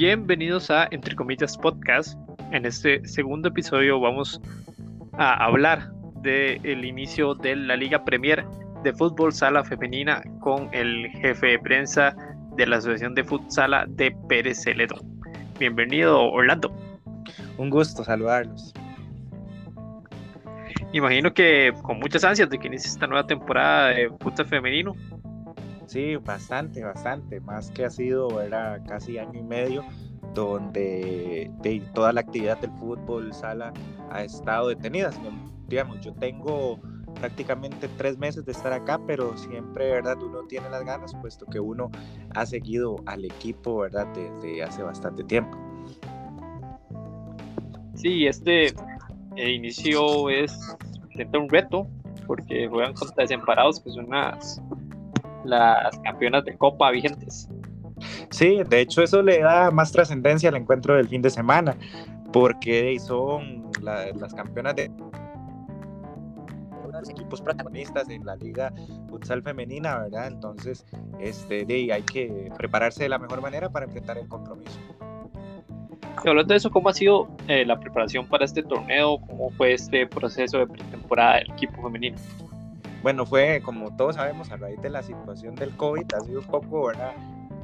Bienvenidos a Entre Comillas Podcast. En este segundo episodio vamos a hablar del inicio de la Liga Premier de Fútbol Sala Femenina con el jefe de prensa de la Asociación de Futsala de Pérez Celedón. Bienvenido, Orlando. Un gusto saludarlos. Imagino que con muchas ansias de que inicie esta nueva temporada de futsal femenino. Sí, bastante, bastante. Más que ha sido, era casi año y medio donde de, toda la actividad del fútbol sala ha estado detenida. Digamos, yo tengo prácticamente tres meses de estar acá, pero siempre, ¿verdad? Uno tiene las ganas, puesto que uno ha seguido al equipo, ¿verdad? Desde hace bastante tiempo. Sí, este eh, inicio es un reto, porque juegan contra Desemparados, que son las, las campeonas de Copa vigentes. Sí, de hecho eso le da más trascendencia al encuentro del fin de semana, porque son las campeonas de los equipos protagonistas en la liga futsal femenina, ¿verdad? Entonces, este, de, hay que prepararse de la mejor manera para enfrentar el compromiso. Y hablando de eso, ¿cómo ha sido eh, la preparación para este torneo? ¿Cómo fue este proceso de pretemporada del equipo femenino? Bueno, fue como todos sabemos a raíz de la situación del COVID, ha sido un poco, ¿verdad?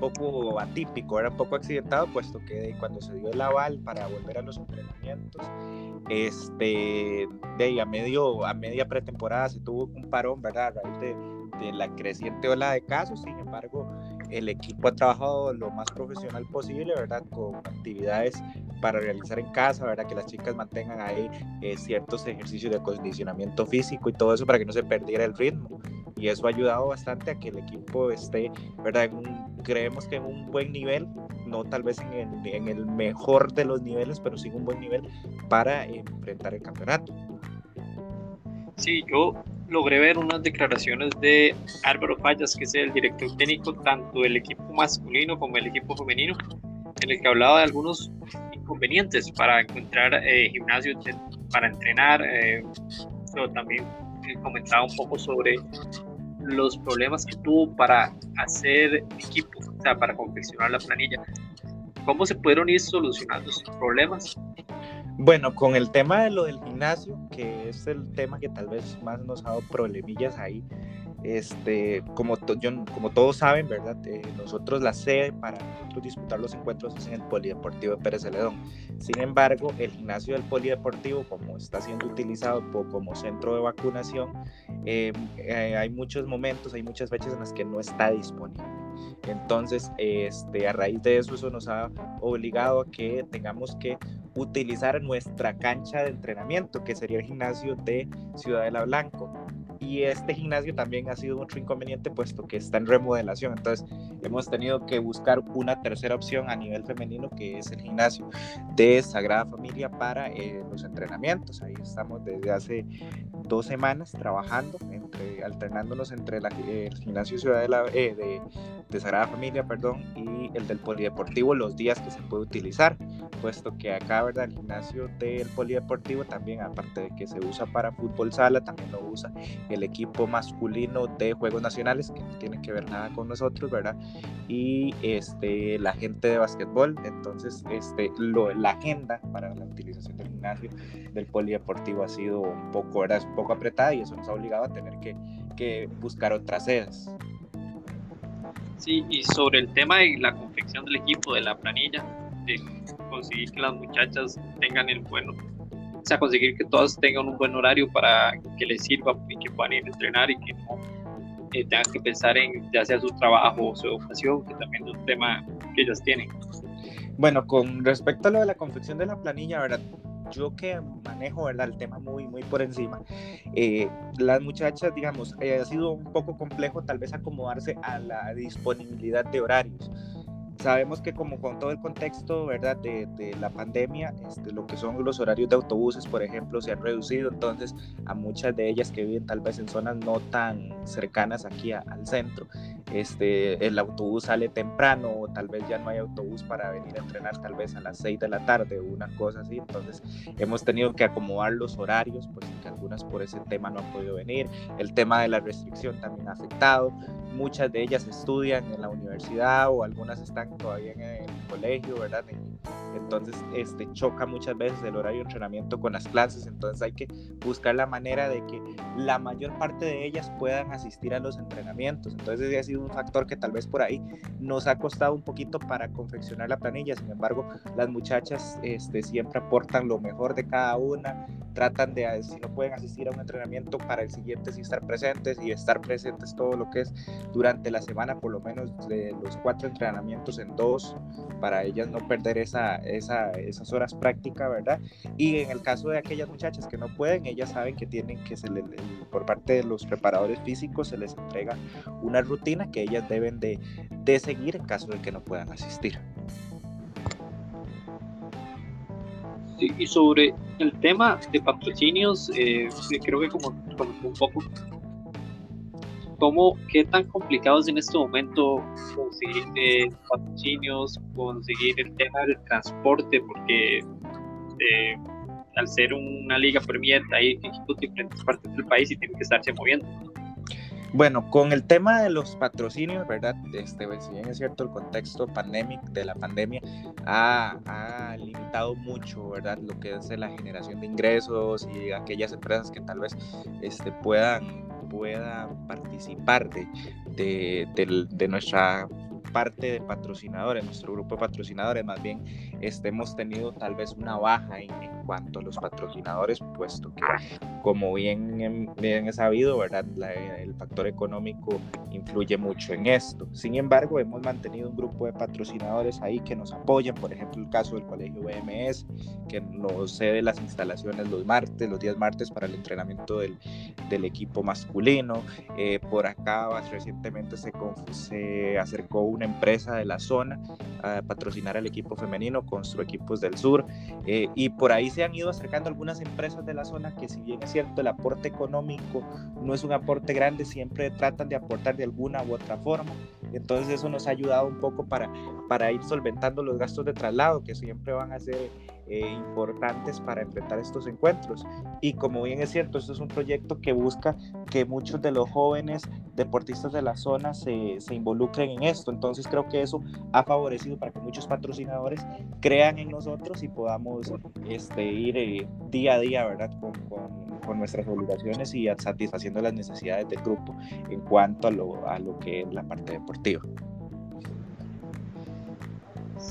poco atípico, era un poco accidentado, puesto que cuando se dio el aval para volver a los entrenamientos, este, de a, medio, a media pretemporada se tuvo un parón, ¿verdad? A raíz de, de la creciente ola de casos, sin embargo, el equipo ha trabajado lo más profesional posible, ¿verdad? Con actividades para realizar en casa, ¿verdad? Que las chicas mantengan ahí eh, ciertos ejercicios de condicionamiento físico y todo eso para que no se perdiera el ritmo. Y eso ha ayudado bastante a que el equipo esté, ¿verdad? Creemos que en un buen nivel, no tal vez en el, en el mejor de los niveles, pero sí en un buen nivel para enfrentar el campeonato. Sí, yo logré ver unas declaraciones de Álvaro Fallas, que es el director técnico tanto del equipo masculino como del equipo femenino, en el que hablaba de algunos inconvenientes para encontrar eh, gimnasios para entrenar, eh, pero también comentaba un poco sobre los problemas que tuvo para hacer equipo, o sea, para confeccionar la planilla. ¿Cómo se pudieron ir solucionando esos problemas? Bueno, con el tema de lo del gimnasio, que es el tema que tal vez más nos ha dado problemillas ahí, este, como, como todos saben, ¿verdad? Eh, nosotros la sede para nosotros disputar los encuentros es en el Polideportivo de Pérez Celedón. Sin embargo, el gimnasio del Polideportivo, como está siendo utilizado como centro de vacunación, em, eh, hay muchos momentos, hay muchas fechas en las que no está disponible. Entonces, este, a raíz de eso, eso nos ha obligado a que tengamos que utilizar nuestra cancha de entrenamiento, que sería el gimnasio de Ciudadela Blanco y este gimnasio también ha sido otro inconveniente puesto que está en remodelación. Entonces hemos tenido que buscar una tercera opción a nivel femenino que es el gimnasio de Sagrada Familia para eh, los entrenamientos. Ahí estamos desde hace dos semanas trabajando, entre, alternándonos entre el gimnasio Ciudad de, la, eh, de, de, Sagrada Familia perdón, y el del Polideportivo los días que se puede utilizar, puesto que acá ¿verdad? el gimnasio del Polideportivo también, aparte de que se usa para fútbol sala, también lo usa el equipo masculino de Juegos Nacionales, que no tiene que ver nada con nosotros, ¿verdad? Y este, la gente de básquetbol, entonces este, lo, la agenda para la utilización del gimnasio del polideportivo ha sido un poco, ¿verdad? un poco apretada y eso nos ha obligado a tener que, que buscar otras sedes. Sí, y sobre el tema de la confección del equipo, de la planilla, de conseguir que las muchachas tengan el bueno o sea, conseguir que todas tengan un buen horario para que les sirva y que puedan ir a entrenar y que no eh, tengan que pensar en ya sea su trabajo o su educación, que también es un tema que ellas tienen. Bueno, con respecto a lo de la confección de la planilla, ¿verdad? yo que manejo ¿verdad? el tema muy, muy por encima, eh, las muchachas, digamos, eh, ha sido un poco complejo tal vez acomodarse a la disponibilidad de horarios sabemos que como con todo el contexto, ¿verdad? De, la pandemia, este, lo que son los horarios de autobuses, por ejemplo, se han reducido, entonces a muchas de ellas que viven tal vez en zonas no tan cercanas aquí al centro, este, el autobús sale temprano o tal vez ya no hay autobús para venir a entrenar tal vez a las 6 de la tarde o una cosa así, entonces hemos tenido que acomodar los horarios, pues que algunas por ese tema no han podido venir, el tema de la restricción también ha afectado, muchas de ellas estudian en la universidad o algunas están todavía en el colegio, ¿verdad? Entonces, este, choca muchas veces el horario de entrenamiento con las clases, entonces hay que buscar la manera de que la mayor parte de ellas puedan asistir a los entrenamientos. Entonces, ese ha sido un factor que tal vez por ahí nos ha costado un poquito para confeccionar la planilla. Sin embargo, las muchachas este, siempre aportan lo mejor de cada una, tratan de, si no pueden asistir a un entrenamiento, para el siguiente sí estar presentes y estar presentes todo lo que es durante la semana, por lo menos de los cuatro entrenamientos en dos, para ellas no perder esa, esa, esas horas prácticas, ¿verdad? Y en el caso de aquellas muchachas que no pueden, ellas saben que tienen que, se por parte de los preparadores físicos, se les entrega una rutina que ellas deben de, de seguir en caso de que no puedan asistir. y sobre el tema de patrocinios, eh, creo que como, un poco, ¿cómo, ¿qué tan complicado es en este momento conseguir eh, patrocinios, conseguir el tema del transporte? Porque eh, al ser una liga Premier hay equipos diferentes partes del país y tienen que estarse moviendo. Bueno, con el tema de los patrocinios, ¿verdad? Este, pues, si bien es cierto, el contexto pandémico de la pandemia ha, limitado mucho, ¿verdad? Lo que es la generación de ingresos y aquellas empresas que tal vez este, puedan, puedan participar de, de, de nuestra parte de patrocinadores, nuestro grupo de patrocinadores, más bien este, hemos tenido tal vez una baja en, cuanto a los patrocinadores, puesto que como bien, bien he sabido, ¿verdad? el factor económico influye mucho en esto. Sin embargo, hemos mantenido un grupo de patrocinadores ahí que nos apoyan, por ejemplo, el caso del Colegio BMS, que nos cede las instalaciones los martes, los días martes para el entrenamiento del, del equipo masculino. Eh, por acá recientemente se, se acercó una empresa de la zona patrocinar al equipo femenino, Constru Equipos del Sur, eh, y por ahí se han ido acercando algunas empresas de la zona que si bien es cierto el aporte económico no es un aporte grande, siempre tratan de aportar de alguna u otra forma. Entonces eso nos ha ayudado un poco para, para ir solventando los gastos de traslado que siempre van a ser eh, importantes para enfrentar estos encuentros. Y como bien es cierto, esto es un proyecto que busca que muchos de los jóvenes deportistas de la zona se, involucren en esto. Entonces creo que eso ha favorecido para que muchos patrocinadores crean en nosotros y podamos este, ir eh, día a día, ¿verdad? Con, con, con, nuestras obligaciones y satisfaciendo las necesidades del grupo en cuanto a lo, a lo que es la parte deportiva.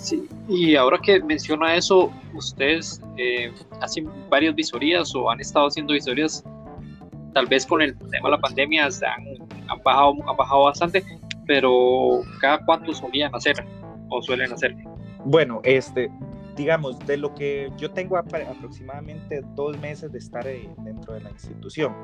Sí, y ahora que menciona eso, ustedes eh, hacen varias visorías o han estado haciendo visorías, tal vez con el tema de la pandemia han, bajado, han bajado bastante, pero cada cuánto solían hacer o suelen hacer. Bueno, este, digamos, de lo que yo tengo aproximadamente dos meses de estar eh, dentro de la institución.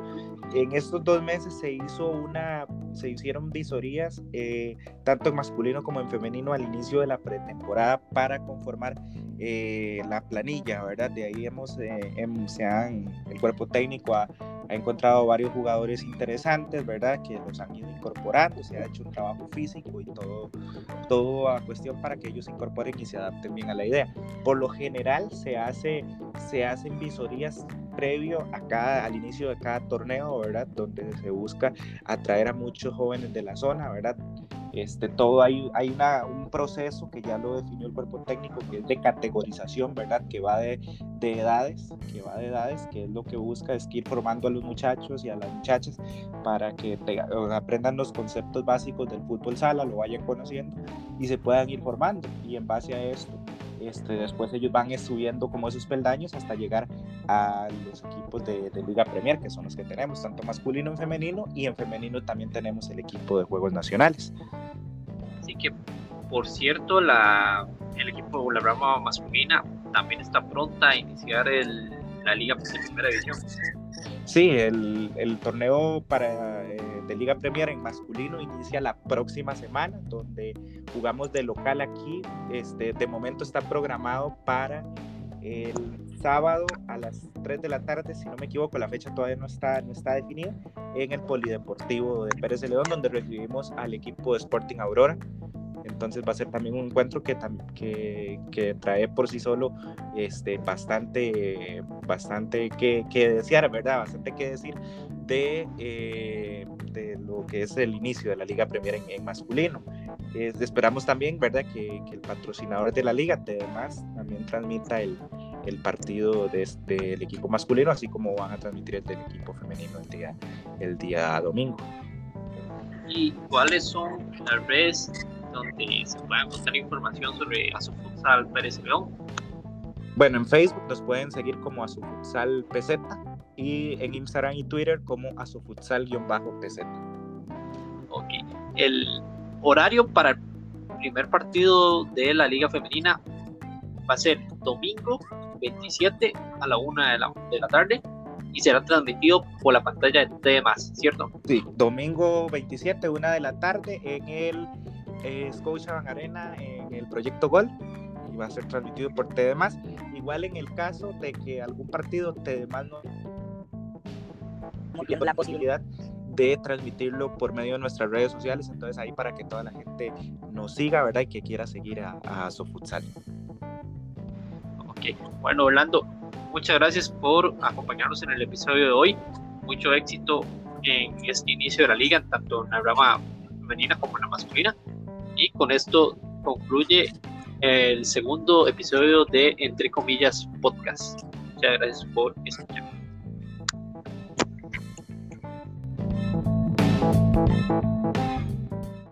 En estos dos meses se hizo una, se hicieron visorías, eh, tanto en masculino como en femenino, al inicio de la pretemporada para conformar eh, la planilla, ¿verdad? De ahí hemos, em, se han, el cuerpo técnico ha, ha, encontrado varios jugadores interesantes, ¿verdad? Que los han ido incorporando, se ha hecho un trabajo físico y todo, todo a cuestión para que ellos se incorporen y se adapten bien a la idea. Por lo general se, hace, se hacen visorías previo a cada, al inicio de cada torneo, ¿verdad? Donde se busca atraer a muchos jóvenes de la zona, ¿verdad? Este, todo hay, hay una, un proceso que ya lo definió el cuerpo técnico, que es de categorización, ¿verdad? Que va de, de edades, que va de edades, que es lo que busca, es ir formando a los muchachos y a las muchachas para que aprendan los conceptos básicos del fútbol sala, lo vayan conociendo y se puedan ir formando. Y en base a esto, este, después ellos van subiendo como esos peldaños hasta llegar a los equipos de, Liga Premier, que son los que tenemos, tanto masculino y femenino, y en femenino también tenemos el equipo de Juegos Nacionales. Así que, por cierto, la, el equipo de la rama masculina también está pronta a iniciar el, la Liga de Primera División. Sí, el, el torneo para, eh, de Liga Premier en masculino inicia la próxima semana, donde jugamos de local aquí. Este, de momento está programado para el sábado a las 3 de la tarde, si no me equivoco, la fecha todavía no está, no está definida, en el Polideportivo de Pérez de León, donde recibimos al equipo de Sporting Aurora. Entonces va a ser también un encuentro que, que, que trae por sí solo este, bastante, bastante que, que, desear, ¿verdad? Bastante que decir de, eh, de lo que que es el inicio de la Liga Premier en, masculino. esperamos también, ¿verdad?, que, el patrocinador de la liga, además, también transmita el, el partido del este, equipo masculino, así como van a transmitir el del equipo femenino el día, el día domingo. ¿Y cuáles son las redes donde se pueda encontrar información sobre Asofutsal Pérez León? Bueno, en Facebook nos pueden seguir como Asofutsal PZ y en Instagram y Twitter como Asofutsal-PZ. Ok. El horario para el primer partido de la Liga Femenina va a ser domingo 27 a la 1 de la, de la tarde y será transmitido por la pantalla de más, ¿cierto? Sí, domingo 27, 1 de la tarde en el eh, Scotiabank Arena, en el Proyecto Gol, y va a ser transmitido por TDMás. Igual en el caso de que algún partido TDMás no tiene la posibilidad de transmitirlo por medio de nuestras redes sociales, entonces ahí para que toda la gente nos siga, ¿verdad? Y que quiera seguir a, a Sofutsal. Ok, bueno, Orlando, muchas gracias por acompañarnos en el episodio de hoy. Mucho éxito en este inicio de la liga, tanto en la rama femenina como en la masculina. Y con esto concluye el segundo episodio de Entre comillas Podcast. Muchas gracias por escuchar. Thank you.